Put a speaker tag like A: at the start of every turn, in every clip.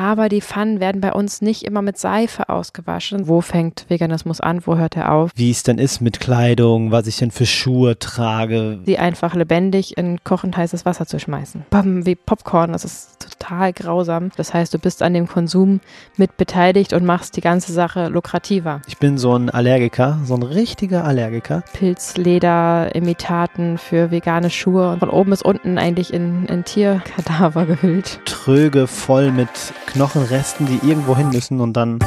A: aber die Pfannen werden bei uns nicht immer mit Seife ausgewaschen. Wo fängt Veganismus an? Wo hört er auf?
B: Wie es denn ist mit Kleidung, was ich denn für Schuhe trage.
A: Sie einfach lebendig in kochend heißes Wasser zu schmeißen. Bam, wie Popcorn, das ist total grausam. Das heißt, du bist an dem Konsum mit beteiligt und machst die ganze Sache lukrativer.
B: Ich bin so ein Allergiker, so ein richtiger Allergiker.
A: Pilzleder, Imitaten für vegane Schuhe und von oben bis unten eigentlich in, in Tierkadaver gehüllt.
B: Tröge voll mit Knochenresten, die irgendwo hin müssen und dann.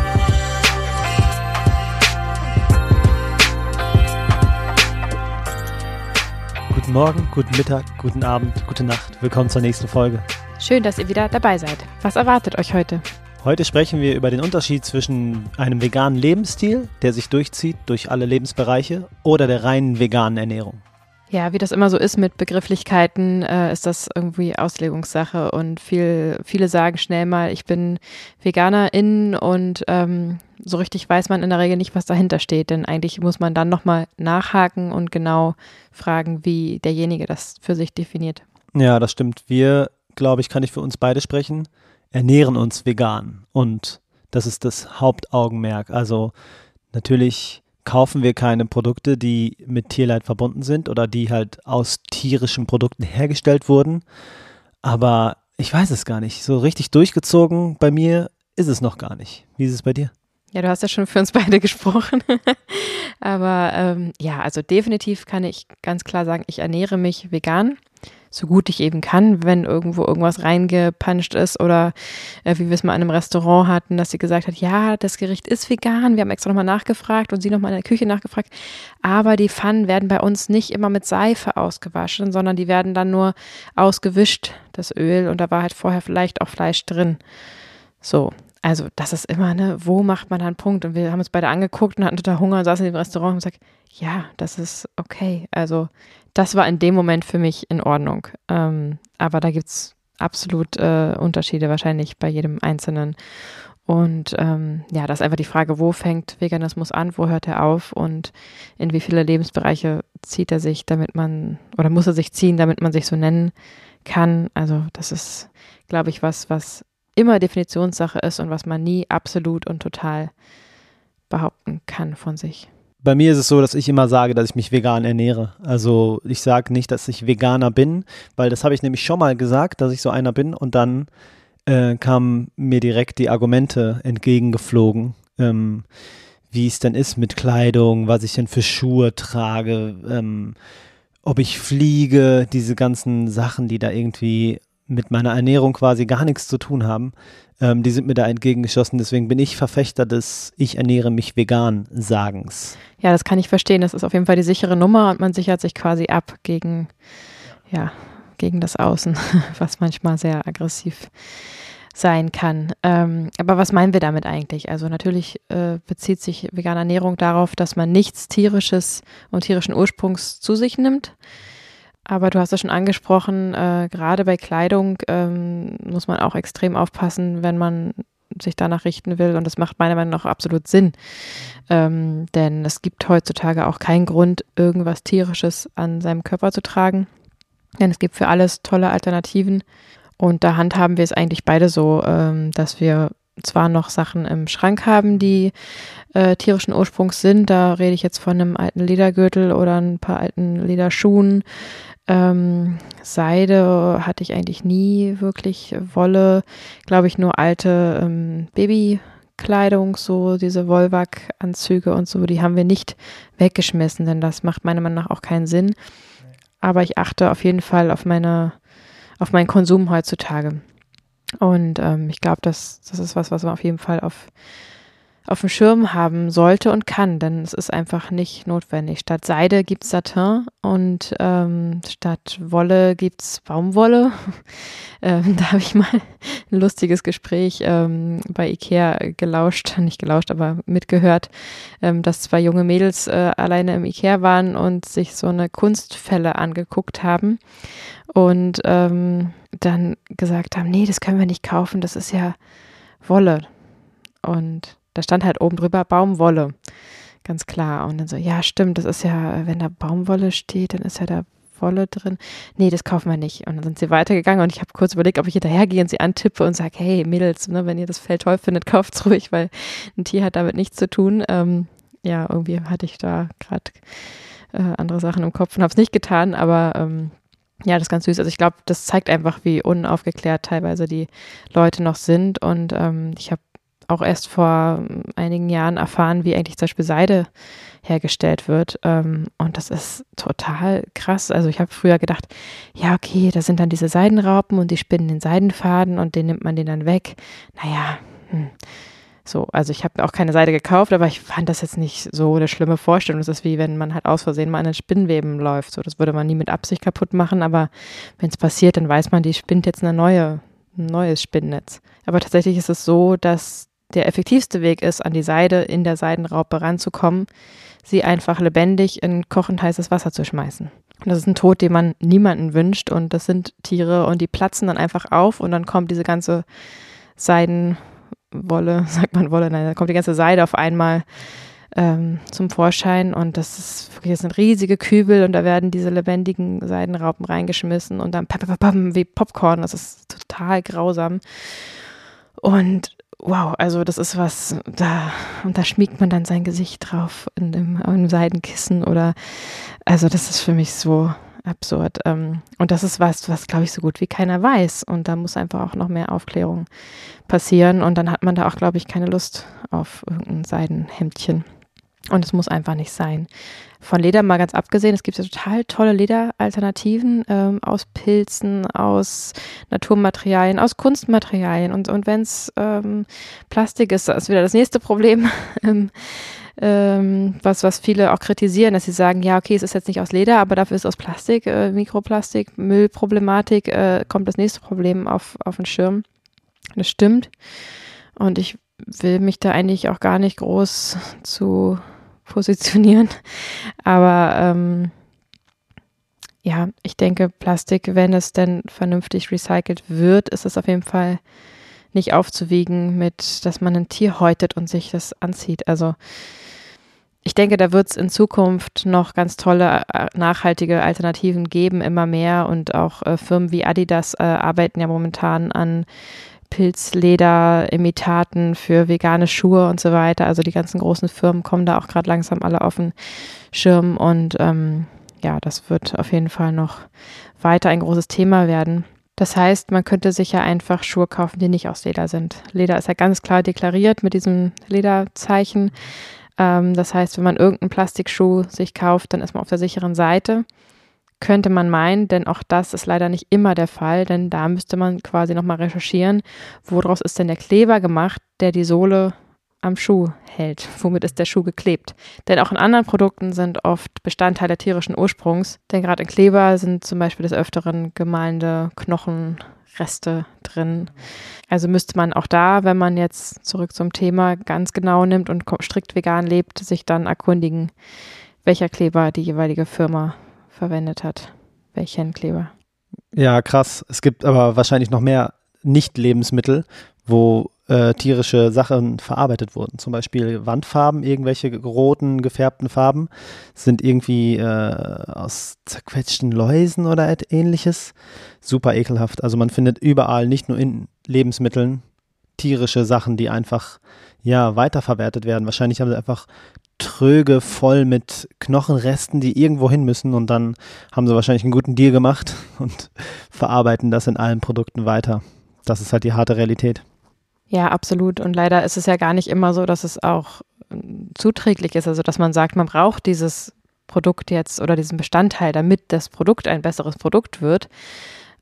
B: Guten Morgen, guten Mittag, guten Abend, gute Nacht. Willkommen zur nächsten Folge.
A: Schön, dass ihr wieder dabei seid. Was erwartet euch heute?
B: Heute sprechen wir über den Unterschied zwischen einem veganen Lebensstil, der sich durchzieht durch alle Lebensbereiche, oder der reinen veganen Ernährung.
A: Ja, wie das immer so ist mit Begrifflichkeiten, äh, ist das irgendwie Auslegungssache und viel, viele sagen schnell mal, ich bin Veganerin und ähm, so richtig weiß man in der Regel nicht, was dahinter steht, denn eigentlich muss man dann nochmal nachhaken und genau fragen, wie derjenige das für sich definiert.
B: Ja, das stimmt. Wir, glaube ich, kann ich für uns beide sprechen, ernähren uns vegan und das ist das Hauptaugenmerk. Also natürlich kaufen wir keine Produkte, die mit Tierleid verbunden sind oder die halt aus tierischen Produkten hergestellt wurden. Aber ich weiß es gar nicht. So richtig durchgezogen bei mir ist es noch gar nicht. Wie ist es bei dir?
A: Ja, du hast ja schon für uns beide gesprochen. Aber ähm, ja, also definitiv kann ich ganz klar sagen, ich ernähre mich vegan so gut ich eben kann, wenn irgendwo irgendwas reingepanscht ist oder äh, wie wir es mal in einem Restaurant hatten, dass sie gesagt hat, ja, das Gericht ist vegan, wir haben extra nochmal nachgefragt und sie nochmal in der Küche nachgefragt, aber die Pfannen werden bei uns nicht immer mit Seife ausgewaschen, sondern die werden dann nur ausgewischt, das Öl, und da war halt vorher vielleicht auch Fleisch drin. So, also das ist immer, ne, wo macht man da einen Punkt? Und wir haben uns beide angeguckt und hatten total Hunger und saßen im Restaurant und gesagt, ja, das ist okay. Also das war in dem Moment für mich in Ordnung. Ähm, aber da gibt es absolut äh, Unterschiede wahrscheinlich bei jedem Einzelnen. Und ähm, ja, das ist einfach die Frage, wo fängt Veganismus an, wo hört er auf und in wie viele Lebensbereiche zieht er sich, damit man, oder muss er sich ziehen, damit man sich so nennen kann. Also das ist, glaube ich, was, was immer Definitionssache ist und was man nie absolut und total behaupten kann von sich
B: bei mir ist es so, dass ich immer sage, dass ich mich vegan ernähre. Also ich sage nicht, dass ich Veganer bin, weil das habe ich nämlich schon mal gesagt, dass ich so einer bin und dann äh, kamen mir direkt die Argumente entgegengeflogen, ähm, wie es denn ist mit Kleidung, was ich denn für Schuhe trage, ähm, ob ich fliege, diese ganzen Sachen, die da irgendwie mit meiner Ernährung quasi gar nichts zu tun haben, ähm, die sind mir da entgegengeschossen. Deswegen bin ich Verfechter des Ich ernähre mich vegan Sagens.
A: Ja, das kann ich verstehen. Das ist auf jeden Fall die sichere Nummer und man sichert sich quasi ab gegen, ja, gegen das Außen, was manchmal sehr aggressiv sein kann. Ähm, aber was meinen wir damit eigentlich? Also natürlich äh, bezieht sich vegane Ernährung darauf, dass man nichts tierisches und tierischen Ursprungs zu sich nimmt. Aber du hast ja schon angesprochen, äh, gerade bei Kleidung ähm, muss man auch extrem aufpassen, wenn man sich danach richten will. Und das macht meiner Meinung nach absolut Sinn. Ähm, denn es gibt heutzutage auch keinen Grund, irgendwas Tierisches an seinem Körper zu tragen. Denn es gibt für alles tolle Alternativen. Und da handhaben wir es eigentlich beide so, ähm, dass wir zwar noch Sachen im Schrank haben, die äh, tierischen Ursprungs sind. Da rede ich jetzt von einem alten Ledergürtel oder ein paar alten Lederschuhen, ähm, Seide hatte ich eigentlich nie wirklich. Wolle, glaube ich, nur alte ähm, Babykleidung, so diese Wollwack-Anzüge und so, die haben wir nicht weggeschmissen, denn das macht meiner Meinung nach auch keinen Sinn. Aber ich achte auf jeden Fall auf meine, auf meinen Konsum heutzutage. Und ähm, ich glaube, das, das ist was, was man auf jeden Fall auf auf dem Schirm haben sollte und kann, denn es ist einfach nicht notwendig. Statt Seide gibt es Satin und ähm, statt Wolle gibt es Baumwolle. ähm, da habe ich mal ein lustiges Gespräch ähm, bei Ikea gelauscht, nicht gelauscht, aber mitgehört, ähm, dass zwei junge Mädels äh, alleine im Ikea waren und sich so eine Kunstfälle angeguckt haben und ähm, dann gesagt haben, nee, das können wir nicht kaufen, das ist ja Wolle. Und da stand halt oben drüber Baumwolle. Ganz klar. Und dann so, ja, stimmt, das ist ja, wenn da Baumwolle steht, dann ist ja da Wolle drin. Nee, das kaufen wir nicht. Und dann sind sie weitergegangen und ich habe kurz überlegt, ob ich hinterhergehe und sie antippe und sage, hey Mädels, ne, wenn ihr das Fell toll findet, kauft es ruhig, weil ein Tier hat damit nichts zu tun. Ähm, ja, irgendwie hatte ich da gerade äh, andere Sachen im Kopf und habe es nicht getan, aber ähm, ja, das ist ganz süß. Also ich glaube, das zeigt einfach, wie unaufgeklärt teilweise die Leute noch sind. Und ähm, ich habe auch erst vor ähm, einigen Jahren erfahren, wie eigentlich zum Beispiel Seide hergestellt wird. Ähm, und das ist total krass. Also ich habe früher gedacht, ja, okay, da sind dann diese Seidenraupen und die spinnen den Seidenfaden und den nimmt man den dann weg. Naja, hm. So, also ich habe auch keine Seide gekauft, aber ich fand das jetzt nicht so eine schlimme Vorstellung. Das ist wie wenn man halt aus Versehen mal an den Spinnweben läuft. So, das würde man nie mit Absicht kaputt machen, aber wenn es passiert, dann weiß man, die spinnt jetzt eine neue, ein neues Spinnnetz. Aber tatsächlich ist es so, dass der effektivste Weg ist, an die Seide in der Seidenraupe ranzukommen, sie einfach lebendig in kochend heißes Wasser zu schmeißen. Und das ist ein Tod, den man niemanden wünscht. Und das sind Tiere und die platzen dann einfach auf und dann kommt diese ganze Seidenwolle, sagt man Wolle, nein, da kommt die ganze Seide auf einmal ähm, zum Vorschein und das ist wirklich, das sind riesige Kübel und da werden diese lebendigen Seidenraupen reingeschmissen und dann wie Popcorn, das ist total grausam. Und wow, also das ist was, da, und da schmiegt man dann sein Gesicht drauf in dem, in einem Seidenkissen oder, also das ist für mich so absurd. Ähm, und das ist was, was glaube ich so gut wie keiner weiß. Und da muss einfach auch noch mehr Aufklärung passieren. Und dann hat man da auch, glaube ich, keine Lust auf irgendein Seidenhemdchen. Und es muss einfach nicht sein. Von Leder mal ganz abgesehen, es gibt ja total tolle Lederalternativen ähm, aus Pilzen, aus Naturmaterialien, aus Kunstmaterialien. Und, und wenn es ähm, Plastik ist, das ist wieder das nächste Problem. ähm, ähm, was, was viele auch kritisieren, dass sie sagen, ja, okay, es ist jetzt nicht aus Leder, aber dafür ist es aus Plastik, äh, Mikroplastik, Müllproblematik, äh, kommt das nächste Problem auf, auf den Schirm. Das stimmt. Und ich will mich da eigentlich auch gar nicht groß zu positionieren. Aber ähm, ja, ich denke, Plastik, wenn es denn vernünftig recycelt wird, ist es auf jeden Fall nicht aufzuwiegen mit, dass man ein Tier häutet und sich das anzieht. Also ich denke, da wird es in Zukunft noch ganz tolle, äh, nachhaltige Alternativen geben, immer mehr. Und auch äh, Firmen wie Adidas äh, arbeiten ja momentan an Pilzleder-Imitaten für vegane Schuhe und so weiter. Also die ganzen großen Firmen kommen da auch gerade langsam alle auf den Schirm und ähm, ja, das wird auf jeden Fall noch weiter ein großes Thema werden. Das heißt, man könnte sich ja einfach Schuhe kaufen, die nicht aus Leder sind. Leder ist ja ganz klar deklariert mit diesem Lederzeichen. Ähm, das heißt, wenn man irgendeinen Plastikschuh sich kauft, dann ist man auf der sicheren Seite könnte man meinen, denn auch das ist leider nicht immer der Fall, denn da müsste man quasi nochmal recherchieren, woraus ist denn der Kleber gemacht, der die Sohle am Schuh hält. Womit ist der Schuh geklebt? Denn auch in anderen Produkten sind oft Bestandteile tierischen Ursprungs. Denn gerade in Kleber sind zum Beispiel des Öfteren gemahlene Knochenreste drin. Also müsste man auch da, wenn man jetzt zurück zum Thema ganz genau nimmt und strikt vegan lebt, sich dann erkundigen, welcher Kleber die jeweilige Firma verwendet hat. Welchen Kleber?
B: Ja, krass. Es gibt aber wahrscheinlich noch mehr Nicht-Lebensmittel, wo äh, tierische Sachen verarbeitet wurden. Zum Beispiel Wandfarben, irgendwelche roten, gefärbten Farben sind irgendwie äh, aus zerquetschten Läusen oder ähnliches. Super ekelhaft. Also man findet überall, nicht nur in Lebensmitteln, tierische Sachen, die einfach ja weiterverwertet werden. Wahrscheinlich haben sie einfach tröge voll mit Knochenresten, die irgendwo hin müssen und dann haben sie wahrscheinlich einen guten Deal gemacht und verarbeiten das in allen Produkten weiter. Das ist halt die harte Realität.
A: Ja, absolut. Und leider ist es ja gar nicht immer so, dass es auch ähm, zuträglich ist, also dass man sagt, man braucht dieses Produkt jetzt oder diesen Bestandteil, damit das Produkt ein besseres Produkt wird.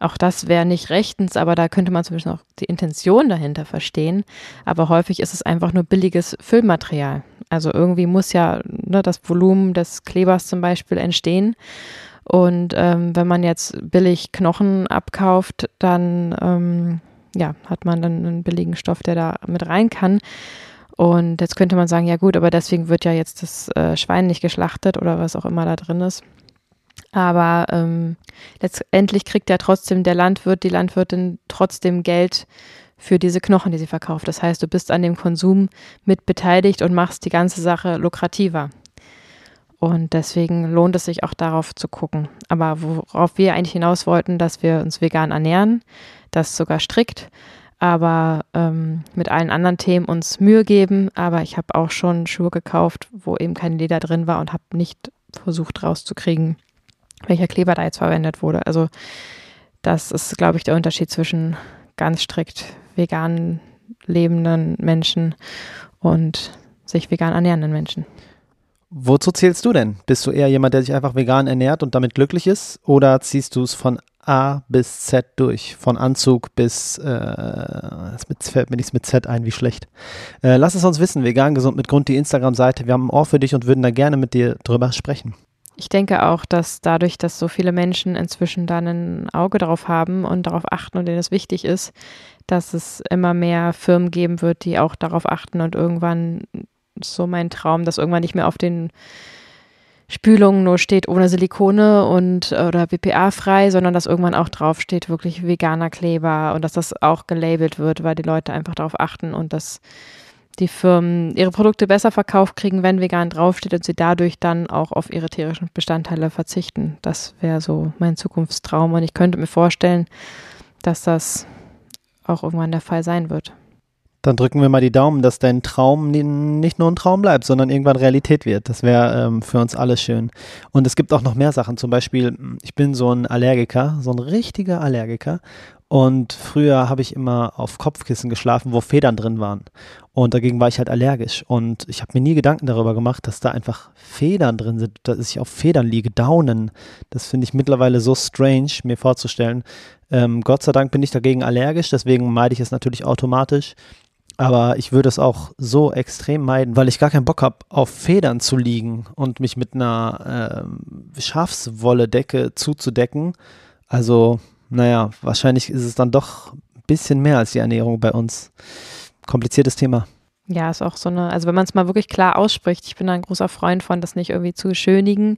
A: Auch das wäre nicht rechtens, aber da könnte man zumindest noch die Intention dahinter verstehen. Aber häufig ist es einfach nur billiges Füllmaterial. Also irgendwie muss ja ne, das Volumen des Klebers zum Beispiel entstehen. Und ähm, wenn man jetzt billig Knochen abkauft, dann ähm, ja, hat man dann einen billigen Stoff, der da mit rein kann. Und jetzt könnte man sagen, ja gut, aber deswegen wird ja jetzt das äh, Schwein nicht geschlachtet oder was auch immer da drin ist. Aber ähm, letztendlich kriegt ja trotzdem der Landwirt, die Landwirtin trotzdem Geld für diese Knochen, die sie verkauft. Das heißt, du bist an dem Konsum mit beteiligt und machst die ganze Sache lukrativer. Und deswegen lohnt es sich auch darauf zu gucken. Aber worauf wir eigentlich hinaus wollten, dass wir uns vegan ernähren, das sogar strikt, aber ähm, mit allen anderen Themen uns Mühe geben. Aber ich habe auch schon Schuhe gekauft, wo eben kein Leder drin war und habe nicht versucht rauszukriegen, welcher Kleber da jetzt verwendet wurde. Also das ist, glaube ich, der Unterschied zwischen ganz strikt vegan lebenden Menschen und sich vegan ernährenden Menschen.
B: Wozu zählst du denn? Bist du eher jemand, der sich einfach vegan ernährt und damit glücklich ist? Oder ziehst du es von A bis Z durch? Von Anzug bis, äh, mit, fällt mir nichts mit Z ein, wie schlecht. Äh, lass es uns wissen, vegan gesund mit Grund, die Instagram-Seite. Wir haben ein Ohr für dich und würden da gerne mit dir drüber sprechen.
A: Ich denke auch, dass dadurch, dass so viele Menschen inzwischen dann ein Auge darauf haben und darauf achten und denen es wichtig ist, dass es immer mehr Firmen geben wird, die auch darauf achten und irgendwann so mein Traum, dass irgendwann nicht mehr auf den Spülungen nur steht ohne Silikone und oder BPA frei, sondern dass irgendwann auch drauf steht wirklich veganer Kleber und dass das auch gelabelt wird, weil die Leute einfach darauf achten und dass die Firmen ihre Produkte besser verkauft kriegen, wenn vegan draufsteht und sie dadurch dann auch auf ihre tierischen Bestandteile verzichten. Das wäre so mein Zukunftstraum und ich könnte mir vorstellen, dass das auch irgendwann der Fall sein wird.
B: Dann drücken wir mal die Daumen, dass dein Traum nicht nur ein Traum bleibt, sondern irgendwann Realität wird. Das wäre ähm, für uns alle schön. Und es gibt auch noch mehr Sachen. Zum Beispiel, ich bin so ein Allergiker, so ein richtiger Allergiker. Und früher habe ich immer auf Kopfkissen geschlafen, wo Federn drin waren. Und dagegen war ich halt allergisch. Und ich habe mir nie Gedanken darüber gemacht, dass da einfach Federn drin sind, dass ich auf Federn liege, Daunen. Das finde ich mittlerweile so strange, mir vorzustellen. Ähm, Gott sei Dank bin ich dagegen allergisch, deswegen meide ich es natürlich automatisch. Aber ich würde es auch so extrem meiden, weil ich gar keinen Bock habe, auf Federn zu liegen und mich mit einer äh, Schafswolle-Decke zuzudecken. Also, naja, wahrscheinlich ist es dann doch ein bisschen mehr als die Ernährung bei uns. Kompliziertes Thema.
A: Ja, ist auch so eine, also wenn man es mal wirklich klar ausspricht, ich bin ein großer Freund von, das nicht irgendwie zu schönigen,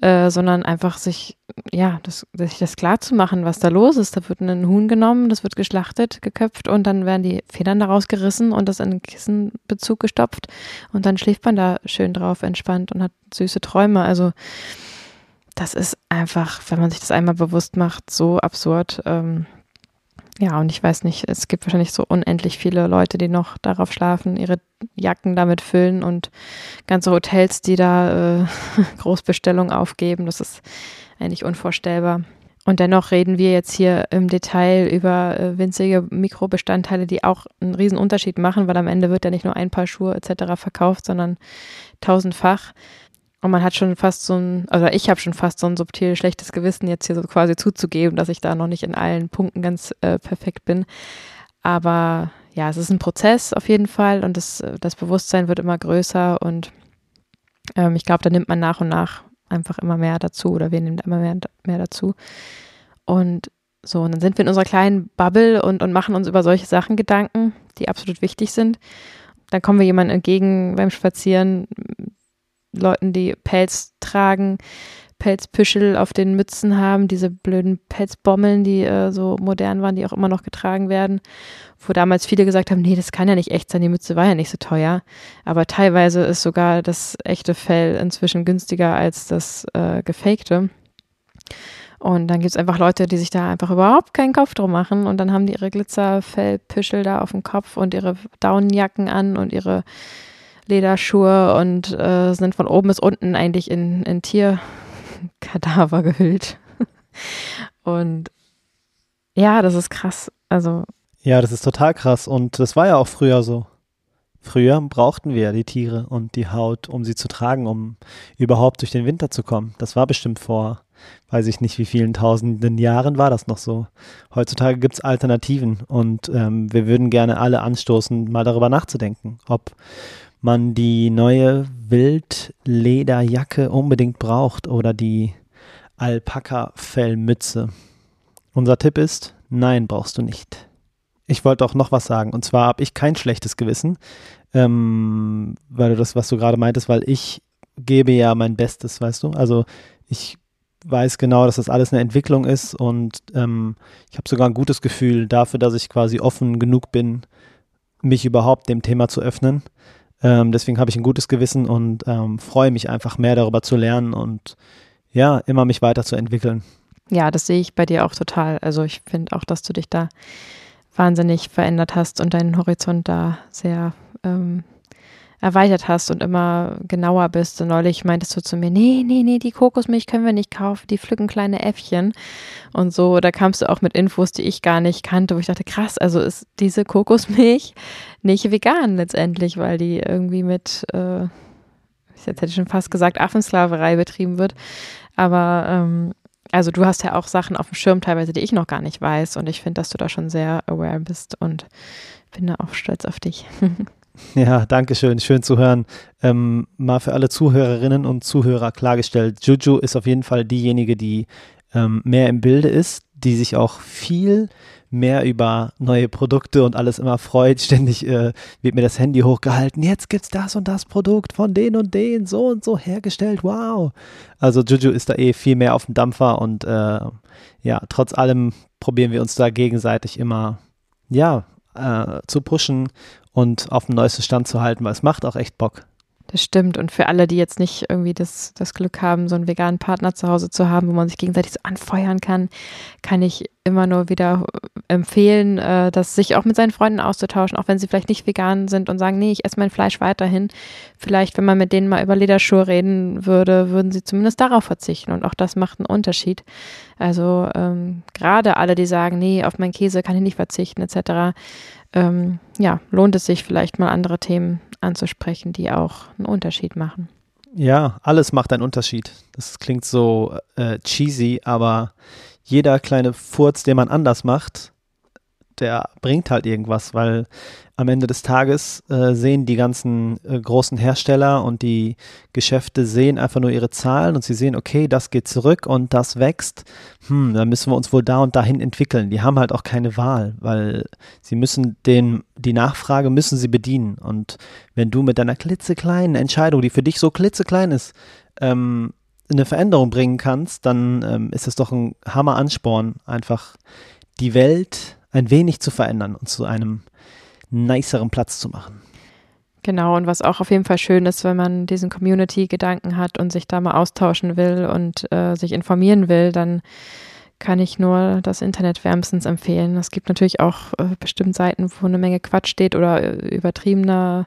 A: äh, sondern einfach sich, ja, das, sich das klar zu machen, was da los ist. Da wird ein Huhn genommen, das wird geschlachtet, geköpft und dann werden die Federn daraus gerissen und das in einen Kissenbezug gestopft und dann schläft man da schön drauf, entspannt und hat süße Träume. Also das ist einfach, wenn man sich das einmal bewusst macht, so absurd. Ähm, ja, und ich weiß nicht, es gibt wahrscheinlich so unendlich viele Leute, die noch darauf schlafen, ihre Jacken damit füllen und ganze Hotels, die da äh, Großbestellungen aufgeben. Das ist eigentlich unvorstellbar. Und dennoch reden wir jetzt hier im Detail über äh, winzige Mikrobestandteile, die auch einen riesen Unterschied machen, weil am Ende wird ja nicht nur ein Paar Schuhe etc. verkauft, sondern tausendfach. Und man hat schon fast so ein, also ich habe schon fast so ein subtil schlechtes Gewissen, jetzt hier so quasi zuzugeben, dass ich da noch nicht in allen Punkten ganz äh, perfekt bin. Aber ja, es ist ein Prozess auf jeden Fall und das, das Bewusstsein wird immer größer und ähm, ich glaube, da nimmt man nach und nach einfach immer mehr dazu oder wir nehmen immer mehr, mehr dazu. Und so, und dann sind wir in unserer kleinen Bubble und, und machen uns über solche Sachen Gedanken, die absolut wichtig sind. Dann kommen wir jemandem entgegen beim Spazieren, Leuten, die Pelz tragen, Pelzpüschel auf den Mützen haben, diese blöden Pelzbommeln, die äh, so modern waren, die auch immer noch getragen werden, wo damals viele gesagt haben, nee, das kann ja nicht echt sein, die Mütze war ja nicht so teuer. Aber teilweise ist sogar das echte Fell inzwischen günstiger als das äh, gefakte. Und dann gibt es einfach Leute, die sich da einfach überhaupt keinen Kopf drum machen und dann haben die ihre Glitzerfellpüschel da auf dem Kopf und ihre Daunenjacken an und ihre Lederschuhe und äh, sind von oben bis unten eigentlich in, in Tierkadaver gehüllt. und ja, das ist krass. Also.
B: Ja, das ist total krass. Und das war ja auch früher so. Früher brauchten wir die Tiere und die Haut, um sie zu tragen, um überhaupt durch den Winter zu kommen. Das war bestimmt vor, weiß ich nicht, wie vielen tausenden Jahren war das noch so. Heutzutage gibt es Alternativen und ähm, wir würden gerne alle anstoßen, mal darüber nachzudenken, ob man die neue Wildlederjacke unbedingt braucht oder die Alpaka-Fellmütze. Unser Tipp ist, nein, brauchst du nicht. Ich wollte auch noch was sagen. Und zwar habe ich kein schlechtes Gewissen, ähm, weil du das, was du gerade meintest, weil ich gebe ja mein Bestes, weißt du? Also ich weiß genau, dass das alles eine Entwicklung ist und ähm, ich habe sogar ein gutes Gefühl dafür, dass ich quasi offen genug bin, mich überhaupt dem Thema zu öffnen Ähm, deswegen habe ich ein gutes Gewissen und ähm, freue mich einfach mehr darüber zu lernen und ja, immer mich weiterzuentwickeln.
A: Ja, das sehe ich bei dir auch total. Also ich finde auch, dass du dich da wahnsinnig verändert hast und deinen Horizont da sehr ähm, erweitert hast und immer genauer bist. Und neulich meintest du zu mir, nee, nee, nee, die Kokosmilch können wir nicht kaufen, die pflücken kleine Äffchen. Und so, da kamst du auch mit Infos, die ich gar nicht kannte, wo ich dachte, krass, also ist diese Kokosmilch nicht vegan letztendlich, weil die irgendwie mit, äh, jetzt hätte ich schon fast gesagt, Affensklaverei betrieben wird. Aber ähm, also du hast ja auch Sachen auf dem Schirm teilweise, die ich noch gar nicht weiß. Und ich finde, dass du da schon sehr aware bist und bin da auch stolz auf dich.
B: Ja, danke schön. Schön zu hören. Ähm, mal für alle Zuhörerinnen und Zuhörer klargestellt. Juju ist auf jeden Fall diejenige, die ähm, mehr im Bilde ist, die sich auch viel mehr über neue Produkte und alles immer freut. Ständig äh, wird mir das Handy hochgehalten. Jetzt gibt's das und das Produkt von den und den so und so hergestellt. Wow. Also Juju ist da eh viel mehr auf dem Dampfer und äh, ja, trotz allem probieren wir uns da gegenseitig immer ja äh, zu pushen und auf dem neuesten Stand zu halten, weil es macht auch echt Bock.
A: Das stimmt. Und für alle, die jetzt nicht irgendwie das, das Glück haben, so einen veganen Partner zu Hause zu haben, wo man sich gegenseitig so anfeuern kann, kann ich immer nur wieder empfehlen, äh, das sich auch mit seinen Freunden auszutauschen, auch wenn sie vielleicht nicht vegan sind und sagen, nee, ich esse mein Fleisch weiterhin. Vielleicht, wenn man mit denen mal über Lederschuhe reden würde, würden sie zumindest darauf verzichten. Und auch das macht einen Unterschied. Also ähm, gerade alle, die sagen, nee, auf meinen Käse kann ich nicht verzichten, etc., ähm, ja, lohnt es sich vielleicht mal andere Themen anzusprechen, die auch einen Unterschied machen.
B: Ja, alles macht einen Unterschied. Das klingt so äh, cheesy, aber jeder kleine Furz, den man anders macht, der bringt halt irgendwas, weil am Ende des Tages äh, sehen die ganzen äh, großen Hersteller und die Geschäfte sehen einfach nur ihre Zahlen und sie sehen, okay, das geht zurück und das wächst. Hm, dann müssen wir uns wohl da und dahin entwickeln. Die haben halt auch keine Wahl, weil sie müssen den, die Nachfrage müssen sie bedienen. Und wenn du mit deiner klitzekleinen Entscheidung, die für dich so klitzeklein ist, ähm, eine Veränderung bringen kannst, dann ähm, ist es doch ein Hammer-Ansporn, einfach die Welt ein wenig zu verändern und zu einem niceren Platz zu machen.
A: Genau, und was auch auf jeden Fall schön ist, wenn man diesen Community-Gedanken hat und sich da mal austauschen will und äh, sich informieren will, dann kann ich nur das Internet wärmstens empfehlen. Es gibt natürlich auch äh, bestimmt Seiten, wo eine Menge Quatsch steht oder äh, übertriebener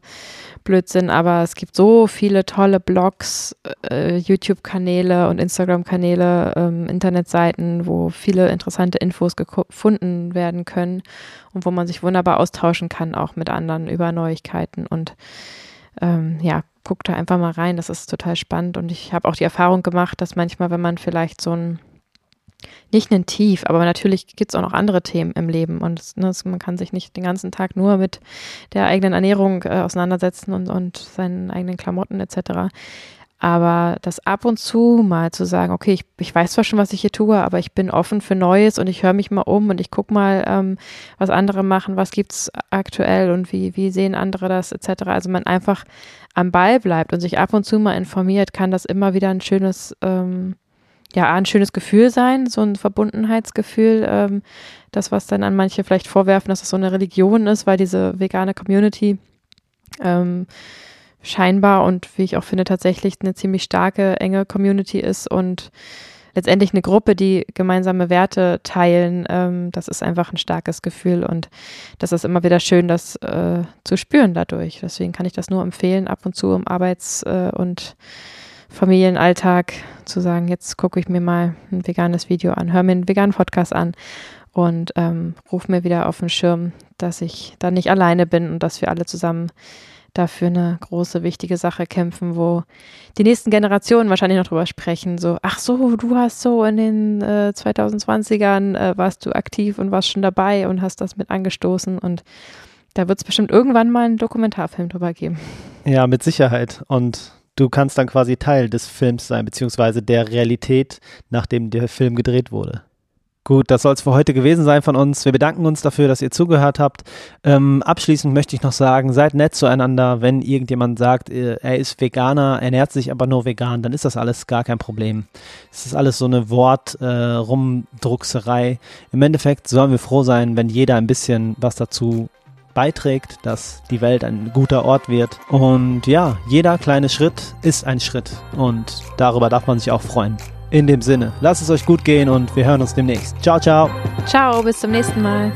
A: Blödsinn, aber es gibt so viele tolle Blogs, äh, YouTube-Kanäle und Instagram-Kanäle, ähm, Internetseiten, wo viele interessante Infos gefunden werden können und wo man sich wunderbar austauschen kann, auch mit anderen über Neuigkeiten und ähm, ja, guck da einfach mal rein, das ist total spannend und ich habe auch die Erfahrung gemacht, dass manchmal, wenn man vielleicht so ein nicht ein Tief, aber natürlich gibt es auch noch andere Themen im Leben und ne, man kann sich nicht den ganzen Tag nur mit der eigenen Ernährung äh, auseinandersetzen und, und seinen eigenen Klamotten etc. Aber das ab und zu mal zu sagen, okay, ich, ich weiß zwar schon, was ich hier tue, aber ich bin offen für Neues und ich höre mich mal um und ich gucke mal, ähm, was andere machen, was gibt es aktuell und wie, wie sehen andere das etc. Also man einfach am Ball bleibt und sich ab und zu mal informiert, kann das immer wieder ein schönes ähm, ja, ein schönes Gefühl sein, so ein Verbundenheitsgefühl, ähm, das, was dann an manche vielleicht vorwerfen, dass es so eine Religion ist, weil diese vegane Community ähm, scheinbar und wie ich auch finde, tatsächlich eine ziemlich starke, enge Community ist und letztendlich eine Gruppe, die gemeinsame Werte teilen, ähm, das ist einfach ein starkes Gefühl und das ist immer wieder schön, das äh, zu spüren dadurch. Deswegen kann ich das nur empfehlen, ab und zu im Arbeits- äh, und Familienalltag zu sagen, jetzt gucke ich mir mal ein veganes Video an, höre mir einen veganen Podcast an und ähm, rufe mir wieder auf den Schirm, dass ich da nicht alleine bin und dass wir alle zusammen dafür eine große, wichtige Sache kämpfen, wo die nächsten Generationen wahrscheinlich noch drüber sprechen. So, ach so, du hast so in den äh, 2020ern äh, warst du aktiv und warst schon dabei und hast das mit angestoßen und da wird es bestimmt irgendwann mal einen Dokumentarfilm drüber geben.
B: Ja, mit Sicherheit. Und du kannst dann quasi Teil des Films sein, beziehungsweise der Realität, nachdem der Film gedreht wurde. Gut, das soll es für heute gewesen sein von uns. Wir bedanken uns dafür, dass ihr zugehört habt. Ähm, abschließend möchte ich noch sagen, seid nett zueinander. Wenn irgendjemand sagt, äh, er ist Veganer, ernährt sich aber nur vegan, dann ist das alles gar kein Problem. Es ist alles so eine Wort-Rumdruckserei. Äh, Im Endeffekt sollen wir froh sein, wenn jeder ein bisschen was dazu beiträgt, dass die Welt ein guter Ort wird. Und ja, jeder kleine Schritt ist ein Schritt und darüber darf man sich auch freuen. In dem Sinne, lasst es euch gut gehen und wir hören uns demnächst. Ciao, ciao.
A: Ciao, bis zum nächsten Mal.